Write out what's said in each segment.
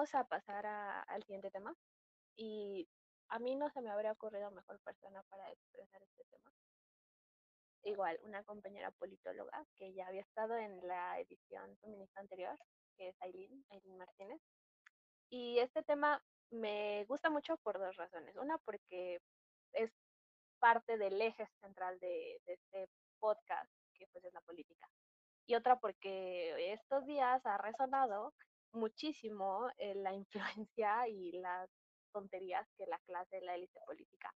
vamos a pasar a- al siguiente tema. Y a mí no se me habría ocurrido mejor persona para expresar este tema. Igual, una compañera politóloga que ya había estado en la edición feminista anterior, que es Aileen, Aileen Martínez. Y este tema me gusta mucho por dos razones. Una, porque es parte del eje central de, de este podcast, que pues es la política. Y otra, porque estos días ha resonado muchísimo eh, la influencia y las tonterías que la clase de la élite política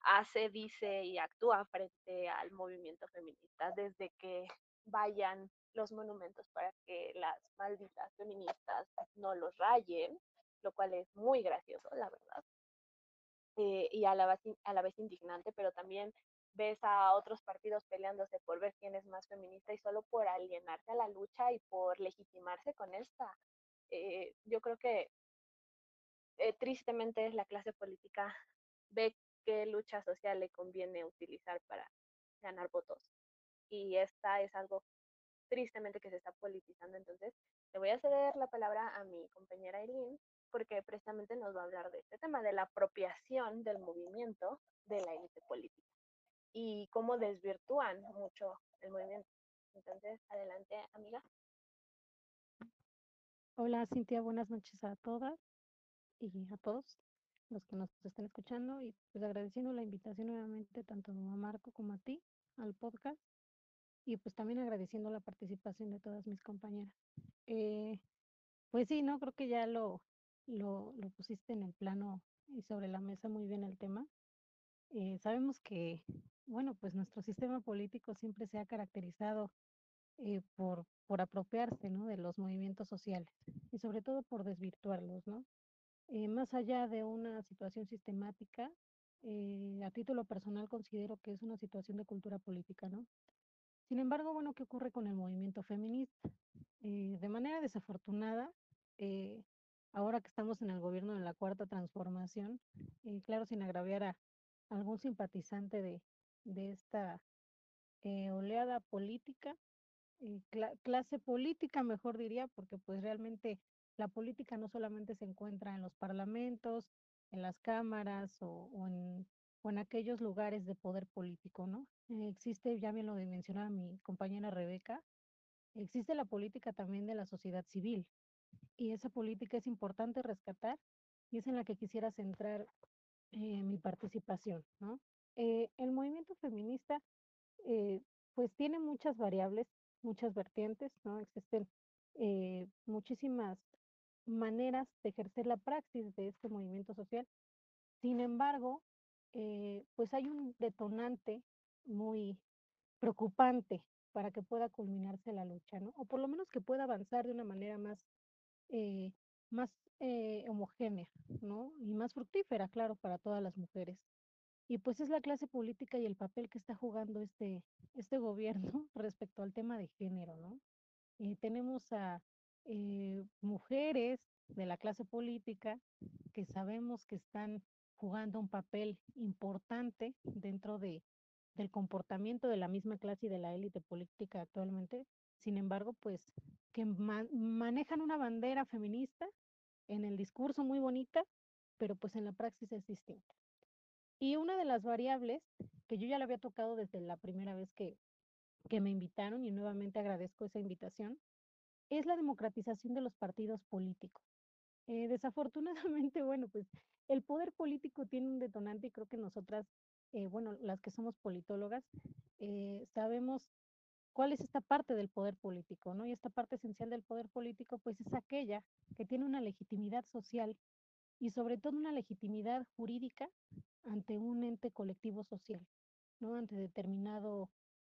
hace, dice y actúa frente al movimiento feminista desde que vayan los monumentos para que las malditas feministas no los rayen, lo cual es muy gracioso, la verdad, eh, y a la, vez, a la vez indignante, pero también ves a otros partidos peleándose por ver quién es más feminista y solo por alienarse a la lucha y por legitimarse con esta. Eh, yo creo que eh, tristemente la clase política ve qué lucha social le conviene utilizar para ganar votos. Y esta es algo tristemente que se está politizando. Entonces, le voy a ceder la palabra a mi compañera Eileen, porque precisamente nos va a hablar de este tema, de la apropiación del movimiento de la élite política y cómo desvirtúan mucho el movimiento. Entonces, adelante, amiga. Hola, Cintia, buenas noches a todas y a todos los que nos estén escuchando y pues agradeciendo la invitación nuevamente tanto a Marco como a ti al podcast y pues también agradeciendo la participación de todas mis compañeras. Eh, pues sí, no, creo que ya lo, lo, lo pusiste en el plano y sobre la mesa muy bien el tema. Eh, sabemos que, bueno, pues nuestro sistema político siempre se ha caracterizado eh, por, por apropiarse, ¿no? De los movimientos sociales y sobre todo por desvirtuarlos, ¿no? Eh, más allá de una situación sistemática, a título personal considero que es una situación de cultura política, ¿no? Sin embargo, bueno, ¿qué ocurre con el movimiento feminista? De manera desafortunada, ahora que estamos en el gobierno de la cuarta transformación, claro, sin agraviar a algún simpatizante de, de esta eh, oleada política, eh, cla- clase política, mejor diría, porque pues realmente la política no solamente se encuentra en los parlamentos, en las cámaras o, o en, en aquellos lugares de poder político, ¿no? Eh, existe, ya bien lo mencionaba mi compañera Rebeca, existe la política también de la sociedad civil y esa política es importante rescatar y es en la que quisiera centrar eh, mi participación, ¿no? Eh, el movimiento feminista eh, pues tiene muchas variables, muchas vertientes, ¿no? Existen muchísimas maneras de ejercer la praxis de este movimiento social. Sin embargo, pues hay un detonante muy preocupante para que pueda culminarse la lucha, ¿no? O por lo menos que pueda avanzar de una manera más, más eh, homogénea, ¿no? Y más fructífera, claro, para todas las mujeres. Y pues es la clase política y el papel que está jugando este, este gobierno respecto al tema de género, ¿no? Eh, tenemos a eh, mujeres de la clase política que sabemos que están jugando un papel importante dentro de, del comportamiento de la misma clase y de la élite política actualmente. Sin embargo, pues que ma- manejan una bandera feminista en el discurso muy bonita, pero pues en la praxis es distinta. Y una de las variables que yo ya le había tocado desde la primera vez que, que me invitaron, y nuevamente agradezco esa invitación, es la democratización de los partidos políticos. Eh, desafortunadamente, bueno, pues el poder político tiene un detonante y creo que nosotras, eh, bueno, las que somos politólogas, eh, sabemos cuál es esta parte del poder político, ¿no? Y esta parte esencial del poder político, pues es aquella que tiene una legitimidad social y sobre todo una legitimidad jurídica ante un ente colectivo social, ¿no? Ante determinado,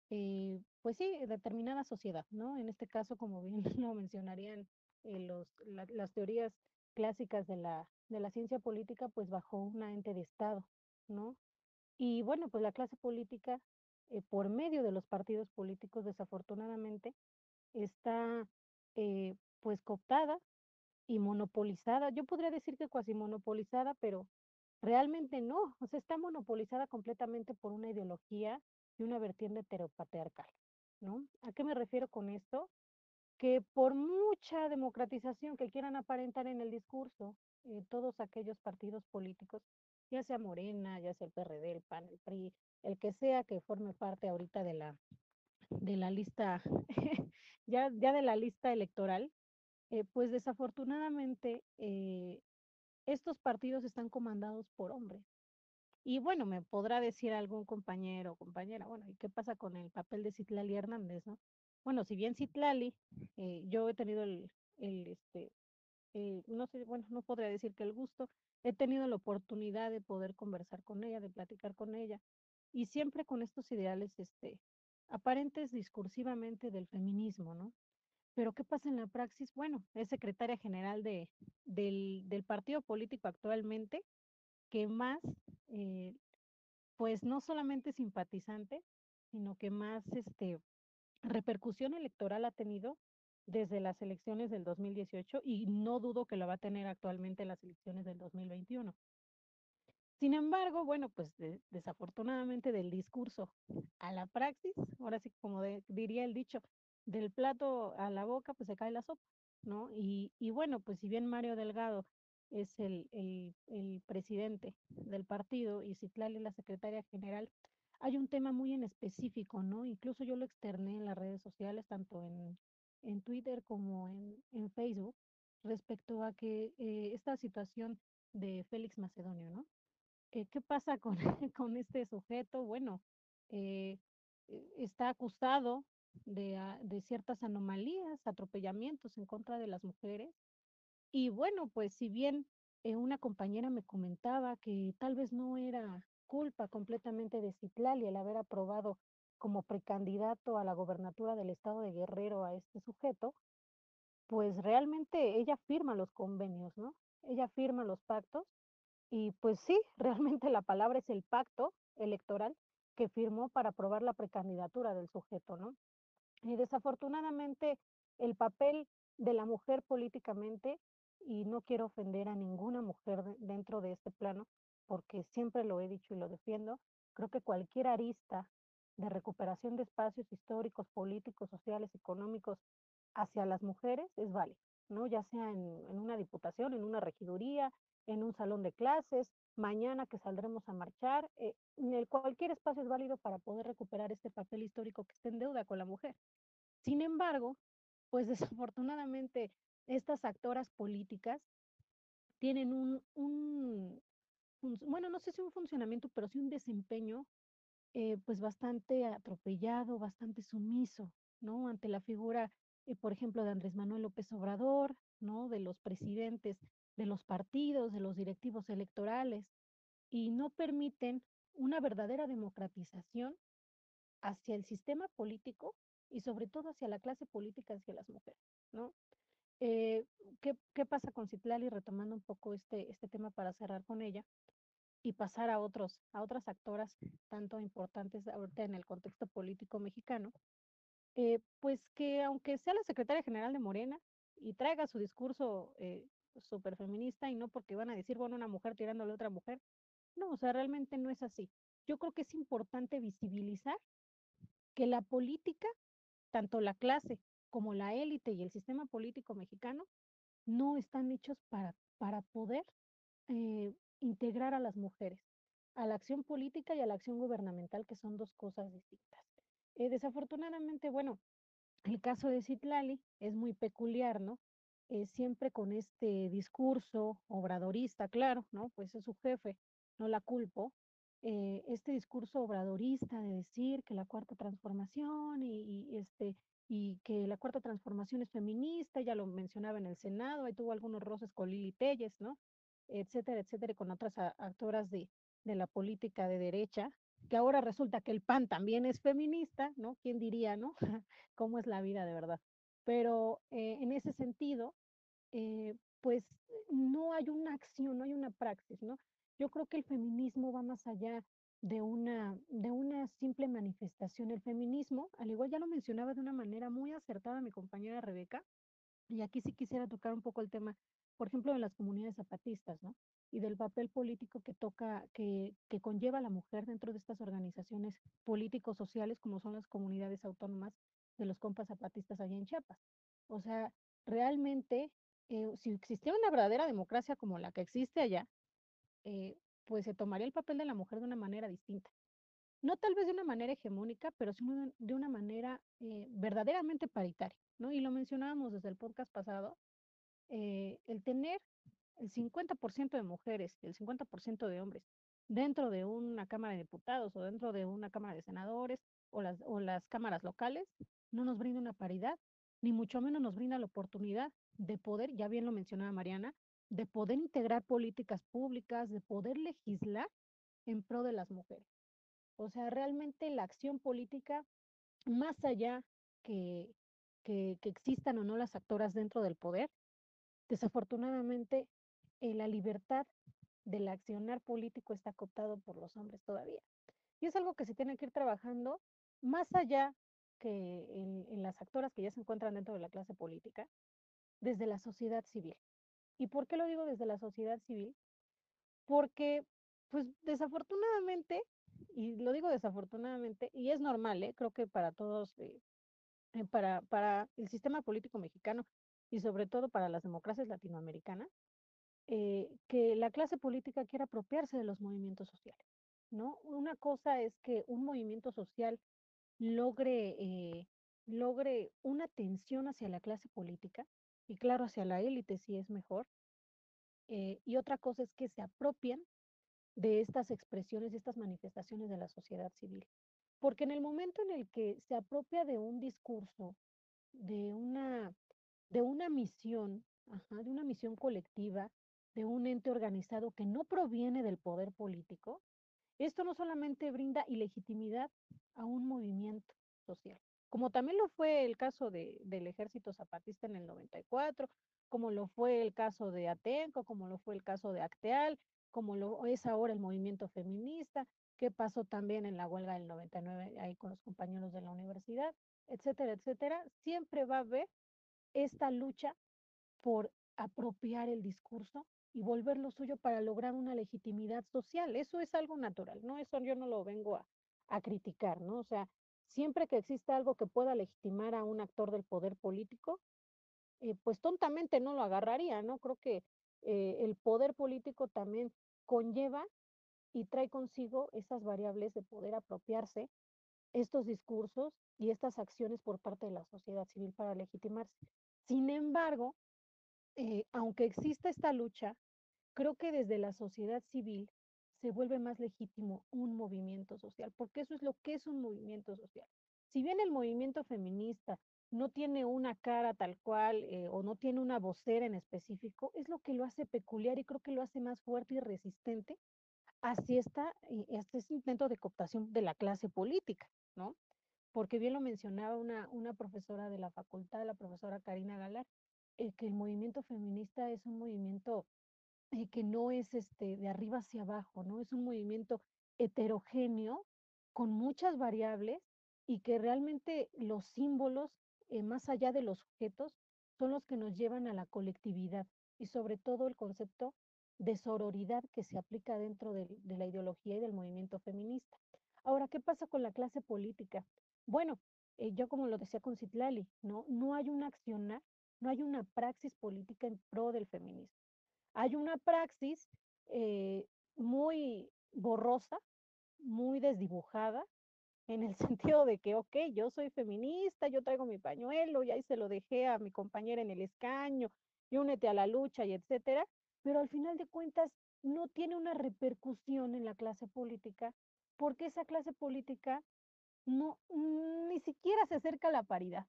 eh, pues sí, determinada sociedad, ¿no? En este caso, como bien lo mencionarían eh, los, la- las teorías clásicas de la, de la ciencia política, pues bajo una ente de Estado, ¿no? Y bueno, pues la clase política, eh, por medio de los partidos políticos, desafortunadamente, está eh, pues cooptada y monopolizada. Yo podría decir que cuasi monopolizada, pero realmente no. O sea, está monopolizada completamente por una ideología y una vertiente heteropatriarcal, ¿no? ¿A qué me refiero con esto? que por mucha democratización que quieran aparentar en el discurso, eh, todos aquellos partidos políticos, ya sea Morena, ya sea el PRD, el PAN, el PRI, el que sea que forme parte ahorita de la, de la lista, ya, ya de la lista electoral, eh, pues desafortunadamente eh, estos partidos están comandados por hombres. Y bueno, me podrá decir algún compañero o compañera, bueno, ¿y qué pasa con el papel de Citlali Hernández, no? Bueno, si bien Citlali, eh, yo he tenido el, el este, no sé, bueno, no podría decir que el gusto, he tenido la oportunidad de poder conversar con ella, de platicar con ella, y siempre con estos ideales, este, aparentes discursivamente del feminismo, ¿no? Pero ¿qué pasa en la praxis? Bueno, es secretaria general de, del, del partido político actualmente que más, eh, pues no solamente simpatizante, sino que más este, repercusión electoral ha tenido desde las elecciones del 2018 y no dudo que lo va a tener actualmente en las elecciones del 2021. Sin embargo, bueno, pues de, desafortunadamente del discurso a la praxis, ahora sí como de, diría el dicho, del plato a la boca, pues se cae la sopa, ¿no? Y, y bueno, pues si bien Mario Delgado es el, el, presidente del partido y Citlali la secretaria general, hay un tema muy en específico, ¿no? Incluso yo lo externé en las redes sociales, tanto en, en Twitter como en, en Facebook, respecto a que eh, esta situación de Félix Macedonio, ¿no? Eh, ¿Qué pasa con, con este sujeto? Bueno, eh, eh, está acusado de, ah, de ciertas anomalías, atropellamientos en contra de las mujeres. Y bueno, pues si bien una compañera me comentaba que tal vez no era culpa completamente de Citlali el haber aprobado como precandidato a la gobernatura del estado de Guerrero a este sujeto, pues realmente ella firma los convenios, ¿no? Ella firma los pactos y pues sí, realmente la palabra es el pacto electoral que firmó para aprobar la precandidatura del sujeto, ¿no? Y desafortunadamente el papel de la mujer políticamente, y no quiero ofender a ninguna mujer de- dentro de este plano, porque siempre lo he dicho y lo defiendo, creo que cualquier arista de recuperación de espacios históricos, políticos, sociales, económicos hacia las mujeres es válido, ¿no? Ya sea en, en una diputación, en una regiduría, en un salón de clases, mañana que saldremos a marchar, eh, en el cualquier espacio es válido para poder recuperar este papel histórico que está en deuda con la mujer. Sin embargo, pues desafortunadamente estas actoras políticas tienen un, un bueno, no sé si un funcionamiento, pero sí un desempeño eh, pues bastante atropellado, bastante sumiso, ¿no? Ante la figura, eh, por ejemplo, de Andrés Manuel López Obrador, ¿no? De los presidentes de los partidos, de los directivos electorales, y no permiten una verdadera democratización hacia el sistema político y sobre todo hacia la clase política, hacia las mujeres, ¿no? Eh, ¿qué, qué pasa con Citlali? Retomando un poco este, este tema para cerrar con ella y pasar a otros, a otras actoras tanto importantes ahorita en el contexto político mexicano, eh, pues que aunque sea la secretaria general de Morena y traiga su discurso eh, súper feminista y no porque van a decir, bueno, una mujer tirándole a otra mujer, no, o sea, realmente no es así. Yo creo que es importante visibilizar que la política, tanto la clase como la élite y el sistema político mexicano, no están hechos para, para poder eh, integrar a las mujeres a la acción política y a la acción gubernamental, que son dos cosas distintas. Eh, desafortunadamente, bueno, el caso de Citlali es muy peculiar, ¿no? Eh, siempre con este discurso obradorista, claro, ¿no? Pues es su jefe, no la culpo. eh, este discurso obradorista de decir que la cuarta transformación y, este y que la cuarta transformación es feminista, ya lo mencionaba en el Senado, ahí tuvo algunos roces con Lili Telles, ¿no? Etcétera, etcétera, y con otras actoras de, de la política de derecha, que ahora resulta que el PAN también es feminista, ¿no? ¿Quién diría, no? cómo es la vida de verdad. Pero eh, en ese sentido, eh, pues no hay una acción, no hay una praxis, ¿no? Yo creo que el feminismo va más allá de una, de una simple manifestación. El feminismo, al igual ya lo mencionaba de una manera muy acertada mi compañera Rebeca, y aquí sí quisiera tocar un poco el tema, por ejemplo, de las comunidades zapatistas, ¿no? Y del papel político que toca, que, que conlleva la mujer dentro de estas organizaciones políticos sociales como son las comunidades autónomas de los compas zapatistas allá en Chiapas. O sea, realmente, eh, si existiera una verdadera democracia como la que existe allá, eh, pues se tomaría el papel de la mujer de una manera distinta. No tal vez de una manera hegemónica, pero sí de una manera eh, verdaderamente paritaria, ¿no? Y lo mencionábamos desde el podcast pasado, el tener el 50% de mujeres el 50% de hombres dentro de una Cámara de Diputados o dentro de una Cámara de Senadores o las, o las cámaras locales, no nos brinda una paridad, ni mucho menos nos brinda la oportunidad de poder, ya bien lo mencionaba Mariana, de poder integrar políticas públicas, de poder legislar en pro de las mujeres. O sea, realmente la acción política, más allá que, que, que existan o no las actoras dentro del poder, desafortunadamente eh, la libertad del accionar político está cooptado por los hombres todavía. Y es algo que se tiene que ir trabajando más allá que en, las actoras que ya se encuentran dentro de la clase política, desde la sociedad civil. ¿Y por qué lo digo desde la sociedad civil? Porque, pues desafortunadamente, y lo digo desafortunadamente, y es normal, ¿eh? creo que para todos, eh, eh, para, para el sistema político mexicano y sobre todo para las democracias latinoamericanas, eh, que la clase política quiera apropiarse de los movimientos sociales, ¿no? Una cosa es que un movimiento social logre, eh, logre una atención hacia la clase política y claro, hacia la élite si es mejor, eh, y otra cosa es que se apropien de estas expresiones, de estas manifestaciones de la sociedad civil. Porque en el momento en el que se apropia de un discurso, de una, de una misión, ajá, de una misión colectiva, de un ente organizado que no proviene del poder político, esto no solamente brinda ilegitimidad a un movimiento social, como también lo fue el caso de, del ejército zapatista en el 94, como lo fue el caso de Atenco, como lo fue el caso de Acteal, como lo es ahora el movimiento feminista, que pasó también en la huelga del 99 ahí con los compañeros de la universidad, etcétera, etcétera. Siempre va a haber esta lucha por apropiar el discurso y volverlo suyo para lograr una legitimidad social. Eso es algo natural, ¿no? Eso yo no lo vengo a, a criticar, ¿no? O sea, siempre que exista algo que pueda legitimar a un actor del poder político, eh, pues tontamente no lo agarraría, ¿no? Creo que eh, el poder político también conlleva y trae consigo esas variables de poder apropiarse estos discursos y estas acciones por parte de la sociedad civil para legitimarse. Sin embargo, eh, aunque exista esta lucha, creo que desde la sociedad civil se vuelve más legítimo un movimiento social, porque eso es lo que es un movimiento social. Si bien el movimiento feminista no tiene una cara tal cual eh, o no tiene una vocera en específico, es lo que lo hace peculiar y creo que lo hace más fuerte y resistente hacia esta, eh, este intento de cooptación de la clase política, ¿no? Porque bien lo mencionaba una, una profesora de la facultad, la profesora Karina Galar, eh, que el movimiento feminista es un movimiento eh, que no es este, de arriba hacia abajo, ¿no? Es un movimiento heterogéneo con muchas variables y que realmente los símbolos, eh, más allá de los objetos, son los que nos llevan a la colectividad y sobre todo el concepto de sororidad que se aplica dentro de, la ideología y del movimiento feminista. Ahora, ¿qué pasa con la clase política? Bueno, eh, yo como lo decía con Citlali, ¿no? No hay un accionar, no hay una praxis política en pro del feminismo. Hay una praxis eh, muy borrosa, muy desdibujada, en el sentido de que, ok, yo soy feminista, yo traigo mi pañuelo, y ahí se lo dejé a mi compañera en el escaño, y únete a la lucha, y etcétera, pero al final de cuentas no tiene una repercusión en la clase política, porque esa clase política no, ni siquiera se acerca a la paridad.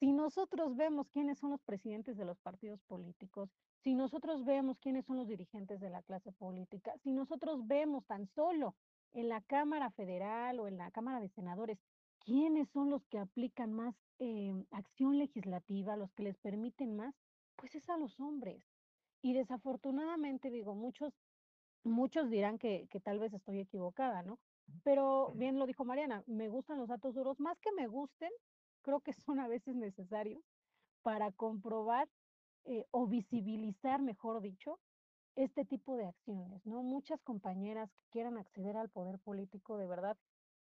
Si nosotros vemos quiénes son los presidentes de los partidos políticos, si nosotros vemos quiénes son los dirigentes de la clase política, si nosotros vemos tan solo en la Cámara Federal o en la Cámara de Senadores quiénes son los que aplican más eh, acción legislativa, los que les permiten más, pues es a los hombres. Y desafortunadamente, digo, muchos, muchos dirán que, que tal vez estoy equivocada, ¿no? Pero bien lo dijo Mariana, me gustan los datos duros, más que me gusten, creo que son a veces necesarios para comprobar eh, o visibilizar, mejor dicho, este tipo de acciones, ¿no? Muchas compañeras que quieran acceder al poder político, de verdad,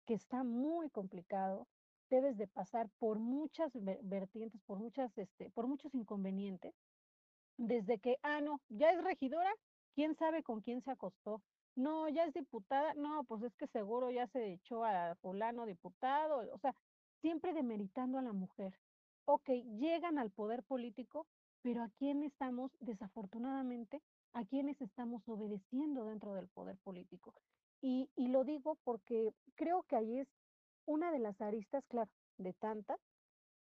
que está muy complicado, debes de pasar por muchas vertientes, por muchas, este, por muchos inconvenientes, desde que, ah, no, ya es regidora, quién sabe con quién se acostó. No, ya es diputada, no, pues es que seguro ya se echó a fulano diputado, o sea, siempre demeritando a la mujer. Ok, llegan al poder político, pero ¿a quién estamos, desafortunadamente, a quiénes estamos obedeciendo dentro del poder político? Y, y lo digo porque creo que ahí es una de las aristas, claro, de tantas,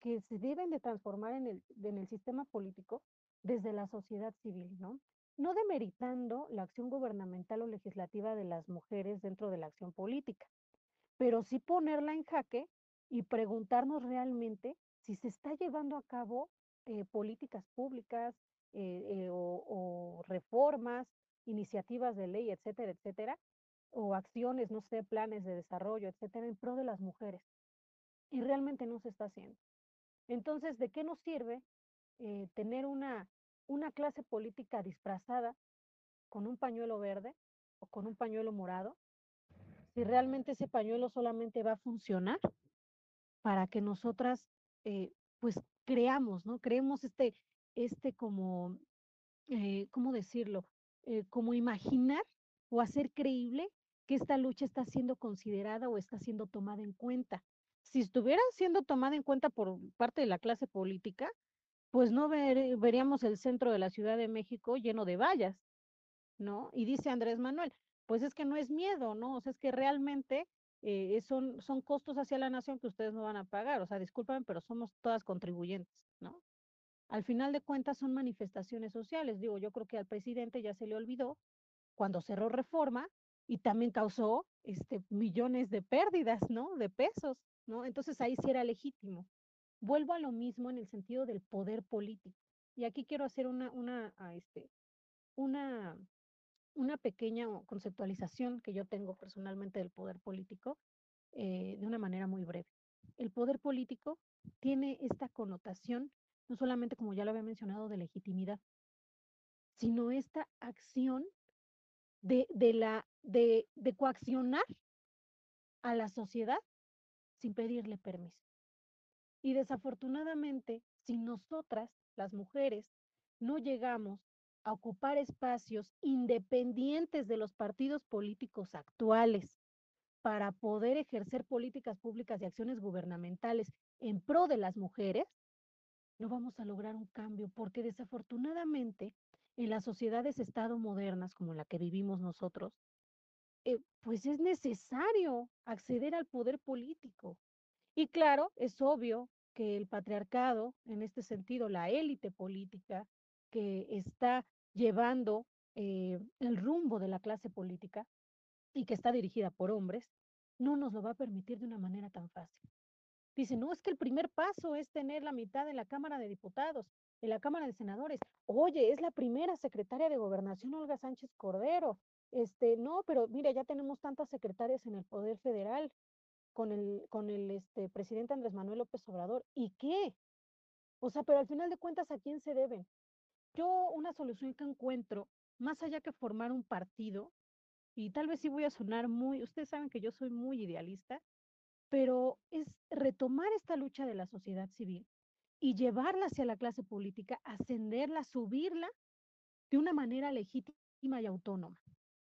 que se deben de transformar en el, en el sistema político desde la sociedad civil, ¿no? No demeritando la acción gubernamental o legislativa de las mujeres dentro de la acción política, pero sí ponerla en jaque y preguntarnos realmente si se está llevando a cabo eh, políticas públicas eh, eh, o, reformas, iniciativas de ley, etcétera, etcétera, o acciones, no sé, planes de desarrollo, etcétera, en pro de las mujeres. Y realmente no se está haciendo. Entonces, ¿de qué nos sirve tener una, una clase política disfrazada con un pañuelo verde o con un pañuelo morado si realmente ese pañuelo solamente va a funcionar para que nosotras, eh, pues, creamos, ¿no? Creemos este, este como, eh, ¿cómo decirlo? Eh, como imaginar o hacer creíble que esta lucha está siendo considerada o está siendo tomada en cuenta. Si estuviera siendo tomada en cuenta por parte de la clase política, pues no ver- veríamos el centro de la Ciudad de México lleno de vallas, ¿no? Y dice Andrés Manuel, pues es que no es miedo, ¿no? O sea, es que realmente eh, son, son costos hacia la nación que ustedes no van a pagar. O sea, disculpen, pero somos todas contribuyentes, ¿no? Al final de cuentas son manifestaciones sociales. Digo, yo creo que al presidente ya se le olvidó cuando cerró reforma y también causó este, millones de pérdidas, ¿no? De pesos, ¿no? Entonces ahí sí era legítimo. Vuelvo a lo mismo en el sentido del poder político. Y aquí quiero hacer una, una, ah, este, una, una pequeña conceptualización que yo tengo personalmente del poder político eh, de una manera muy breve. El poder político tiene esta connotación, no solamente como ya lo había mencionado, de legitimidad, sino esta acción de, de, la, de, de coaccionar a la sociedad sin pedirle permiso. Y desafortunadamente, si nosotras, las mujeres, no llegamos ocupar espacios independientes de los partidos políticos actuales para poder ejercer políticas públicas y acciones gubernamentales en pro de las mujeres, no vamos a lograr un cambio porque desafortunadamente en las sociedades estado modernas como la que vivimos nosotros, eh, pues es necesario acceder al poder político. Y claro, es obvio que el patriarcado, en este sentido, la élite política que está llevando eh, el rumbo de la clase política y que está dirigida por hombres, no nos lo va a permitir de una manera tan fácil. Dice, no, es que el primer paso es tener la mitad en la Cámara de Diputados, en la Cámara de Senadores. Oye, es la primera secretaria de Gobernación, Olga Sánchez Cordero. Este, no, pero mira, ya tenemos tantas secretarias en el Poder Federal con el, con el este, presidente Andrés Manuel López Obrador. ¿Y qué? O sea, pero al final de cuentas, ¿a quién se deben? Yo una solución que encuentro, más allá que formar un partido, y tal vez sí voy a sonar muy, ustedes saben que yo soy muy idealista, pero es retomar esta lucha de la sociedad civil y llevarla hacia la clase política, ascenderla, subirla de una manera legítima y autónoma.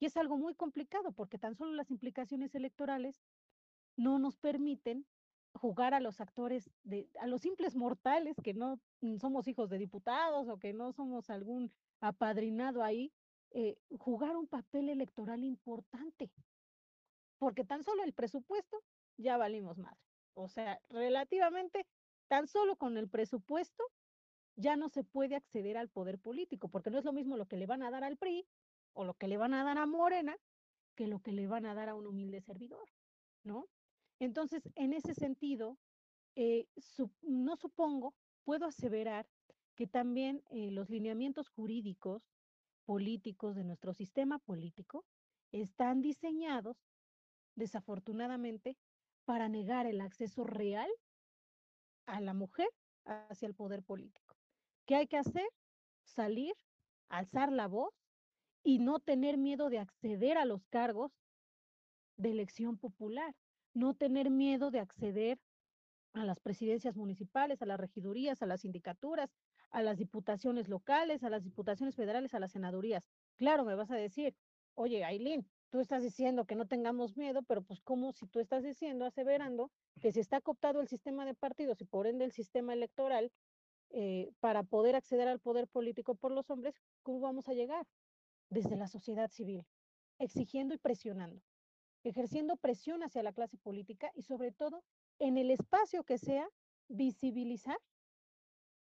Y es algo muy complicado porque tan solo las implicaciones electorales no nos permiten jugar a los actores, de, a los simples mortales que no somos hijos de diputados o que no somos algún apadrinado ahí, eh, jugar un papel electoral importante. Porque tan solo el presupuesto ya valimos madre. O sea, relativamente, tan solo con el presupuesto ya no se puede acceder al poder político, porque no es lo mismo lo que le van a dar al PRI o lo que le van a dar a Morena que lo que le van a dar a un humilde servidor, ¿no? Entonces, en ese sentido, eh, no supongo, puedo aseverar que también eh, los lineamientos jurídicos, políticos de nuestro sistema político están diseñados, desafortunadamente, para negar el acceso real a la mujer hacia el poder político. ¿Qué hay que hacer? Salir, alzar la voz y no tener miedo de acceder a los cargos de elección popular no tener miedo de acceder a las presidencias municipales, a las regidurías, a las sindicaturas, a las diputaciones locales, a las diputaciones federales, a las senadurías. Claro, me vas a decir, oye, Aileen, tú estás diciendo que no tengamos miedo, pero pues como si tú estás diciendo, aseverando, que se está cooptado el sistema de partidos y por ende el sistema electoral eh, para poder acceder al poder político por los hombres, ¿cómo vamos a llegar? Desde la sociedad civil, exigiendo y presionando, ejerciendo presión hacia la clase política y sobre todo en el espacio que sea, visibilizar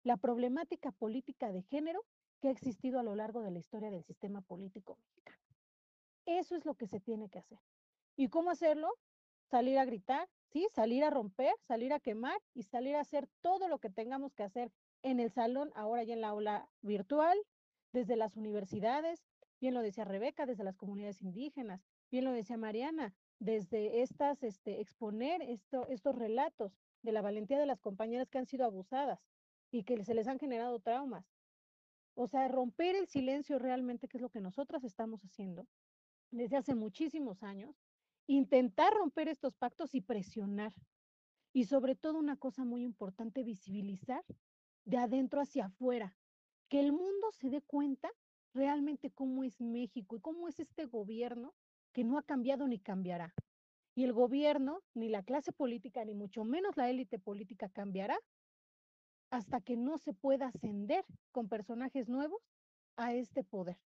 la problemática política de género que ha existido a lo largo de la historia del sistema político mexicano. Eso es lo que se tiene que hacer. ¿Y cómo hacerlo? Salir a gritar, ¿sí? Salir a romper, salir a quemar y salir a hacer todo lo que tengamos que hacer en el salón, ahora ya en la aula virtual, desde las universidades, bien lo decía Rebeca, desde las comunidades indígenas, bien lo decía Mariana, desde estas, este, exponer esto, estos relatos de la valentía de las compañeras que han sido abusadas y que se les han generado traumas. O sea, romper el silencio realmente, que es lo que nosotras estamos haciendo desde hace muchísimos años, intentar romper estos pactos y presionar. Y sobre todo una cosa muy importante, visibilizar de adentro hacia afuera, que el mundo se dé cuenta realmente cómo es México y cómo es este gobierno que no ha cambiado ni cambiará. Y el gobierno, ni la clase política, ni mucho menos la élite política cambiará hasta que no se pueda ascender con personajes nuevos a este poder.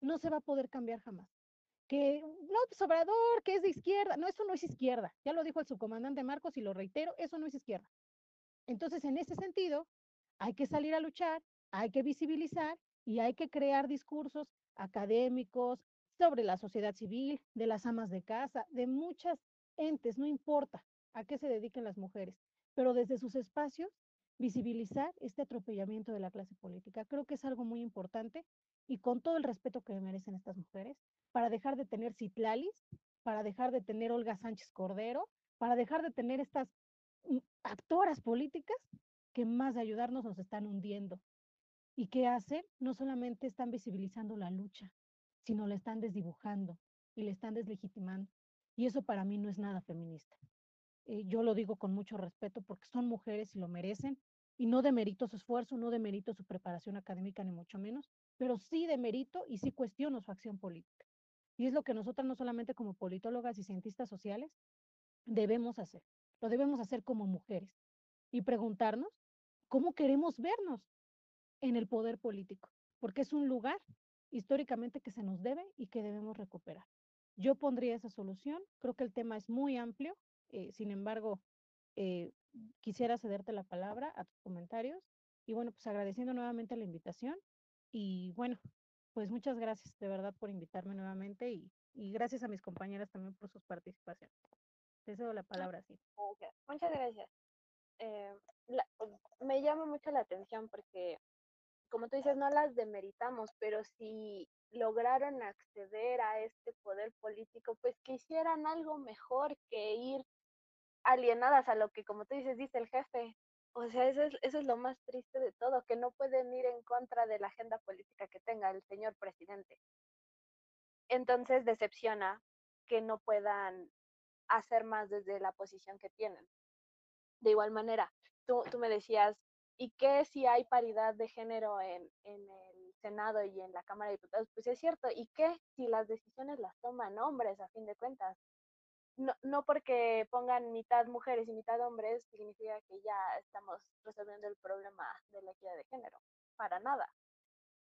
No se va a poder cambiar jamás. Que López Obrador, que es de izquierda, no, eso no es izquierda. Ya lo dijo el subcomandante Marcos y lo reitero, eso no es izquierda. Entonces, en ese sentido, hay que salir a luchar, hay que visibilizar y hay que crear discursos académicos sobre la sociedad civil, de las amas de casa, de muchas entes, no importa a qué se dediquen las mujeres, pero desde sus espacios visibilizar este atropellamiento de la clase política. Creo que es algo muy importante y con todo el respeto que merecen estas mujeres, para dejar de tener Citlalis, para dejar de tener Olga Sánchez Cordero, para dejar de tener estas mm, actoras políticas que más de ayudarnos nos están hundiendo. ¿Y qué hacen? No solamente están visibilizando la lucha, sino la están desdibujando y le están deslegitimando. Y eso para mí no es nada feminista. Eh, yo lo digo con mucho respeto porque son mujeres y lo merecen, y no demerito su esfuerzo, no demerito su preparación académica, ni mucho menos, pero sí demerito y sí cuestiono su acción política. Y es lo que nosotras, no solamente como politólogas y cientistas sociales, debemos hacer. Lo debemos hacer como mujeres y preguntarnos cómo queremos vernos en el poder político, porque es un lugar históricamente que se nos debe y que debemos recuperar. Yo pondría esa solución, creo que el tema es muy amplio, eh, sin embargo, eh, quisiera cederte la palabra a tus comentarios y bueno, pues agradeciendo nuevamente la invitación y bueno, pues muchas gracias de verdad por invitarme nuevamente y, y gracias a mis compañeras también por sus participaciones. Te cedo la palabra, sí. Muchas gracias. Eh, me llama mucho la atención porque, como tú dices, no las demeritamos, pero si lograron acceder a este poder político, pues que hicieran algo mejor que ir alienadas a lo que, como tú dices, dice el jefe. O sea, eso es, eso es lo más triste de todo, que no pueden ir en contra de la agenda política que tenga el señor presidente. Entonces decepciona que no puedan hacer más desde la posición que tienen. De igual manera, tú, tú me decías, ¿y qué si hay paridad de género en, en el Senado y en la Cámara de Diputados? Pues es cierto, ¿y qué si las decisiones las toman hombres a fin de cuentas? no, no porque pongan mitad mujeres y mitad hombres significa que ya estamos resolviendo el problema de la equidad de género, para nada.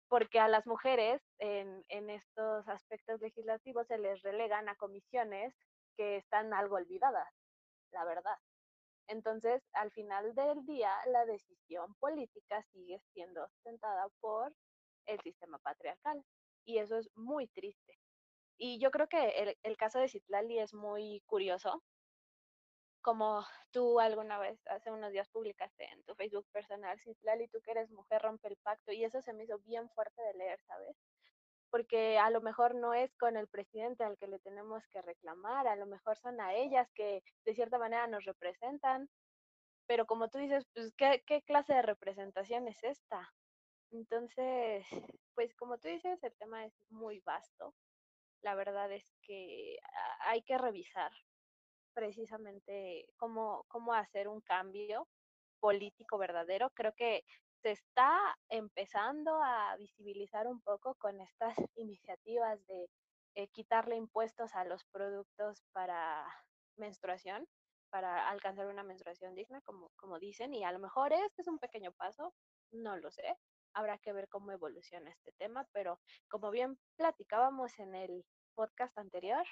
Porque a las mujeres en, en estos aspectos legislativos se les relegan a comisiones que están algo olvidadas, la verdad. Entonces, al final del día, la decisión política sigue siendo ostentada por el sistema patriarcal. Y eso es muy triste. Y yo creo que el, el caso de Citlali es muy curioso. Como tú alguna vez, hace unos días publicaste en tu Facebook personal, Citlali, tú que eres mujer, rompe el pacto. Y eso se me hizo bien fuerte de leer, ¿sabes? Porque a lo mejor no es con el presidente al que le tenemos que reclamar, a lo mejor son a ellas que de cierta manera nos representan. Pero como tú dices, pues, ¿qué, qué clase de representación es esta? Entonces, pues como tú dices, el tema es muy vasto la verdad es que hay que revisar precisamente cómo, cómo hacer un cambio político verdadero. Creo que se está empezando a visibilizar un poco con estas iniciativas de eh, quitarle impuestos a los productos para menstruación, para alcanzar una menstruación digna, como, como dicen, y a lo mejor este es un pequeño paso, no lo sé, habrá que ver cómo evoluciona este tema, pero como bien platicábamos en el podcast anterior,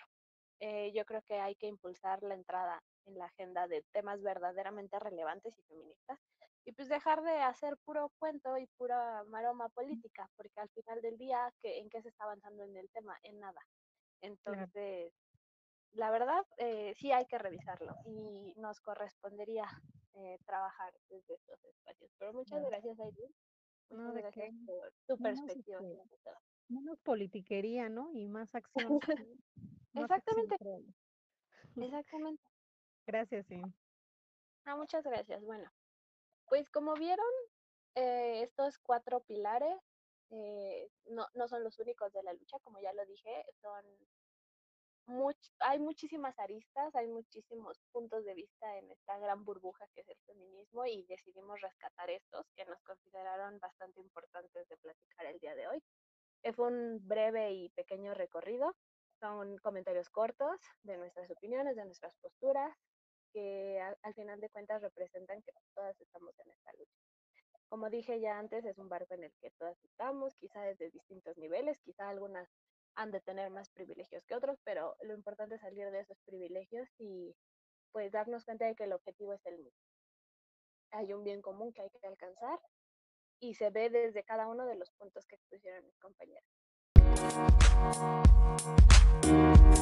eh, yo creo que hay que impulsar la entrada en la agenda de temas verdaderamente relevantes y feministas y pues dejar de hacer puro cuento y pura maroma política, porque al final del día, ¿en qué se está avanzando en el tema? En nada. Entonces, la verdad, eh, sí hay que revisarlo y nos correspondería eh, trabajar desde estos espacios. Pero muchas gracias, Aileen. Muchas gracias por tu perspectiva. Este, menos politiquería, ¿no? Y más acción. Exactamente. Exactamente. Gracias, sí. Ah, muchas gracias. Bueno, pues como vieron, eh, estos cuatro pilares eh, no, no son los únicos de la lucha, como ya lo dije, son hay muchísimas aristas, hay muchísimos puntos de vista en esta gran burbuja que es el feminismo y decidimos rescatar estos que nos consideraron bastante importantes de platicar el día de hoy. Eh, fue un breve y pequeño recorrido, son comentarios cortos de nuestras opiniones, de nuestras posturas, que al, final de cuentas representan que todas estamos en esta lucha. Como dije ya antes, es un barco en el que todas estamos, quizá desde distintos niveles, quizá algunas han de tener más privilegios que otros, pero lo importante es salir de esos privilegios y pues darnos cuenta de que el objetivo es el mismo. Hay un bien común que hay que alcanzar y se ve desde cada uno de los puntos que expusieron mis compañeros.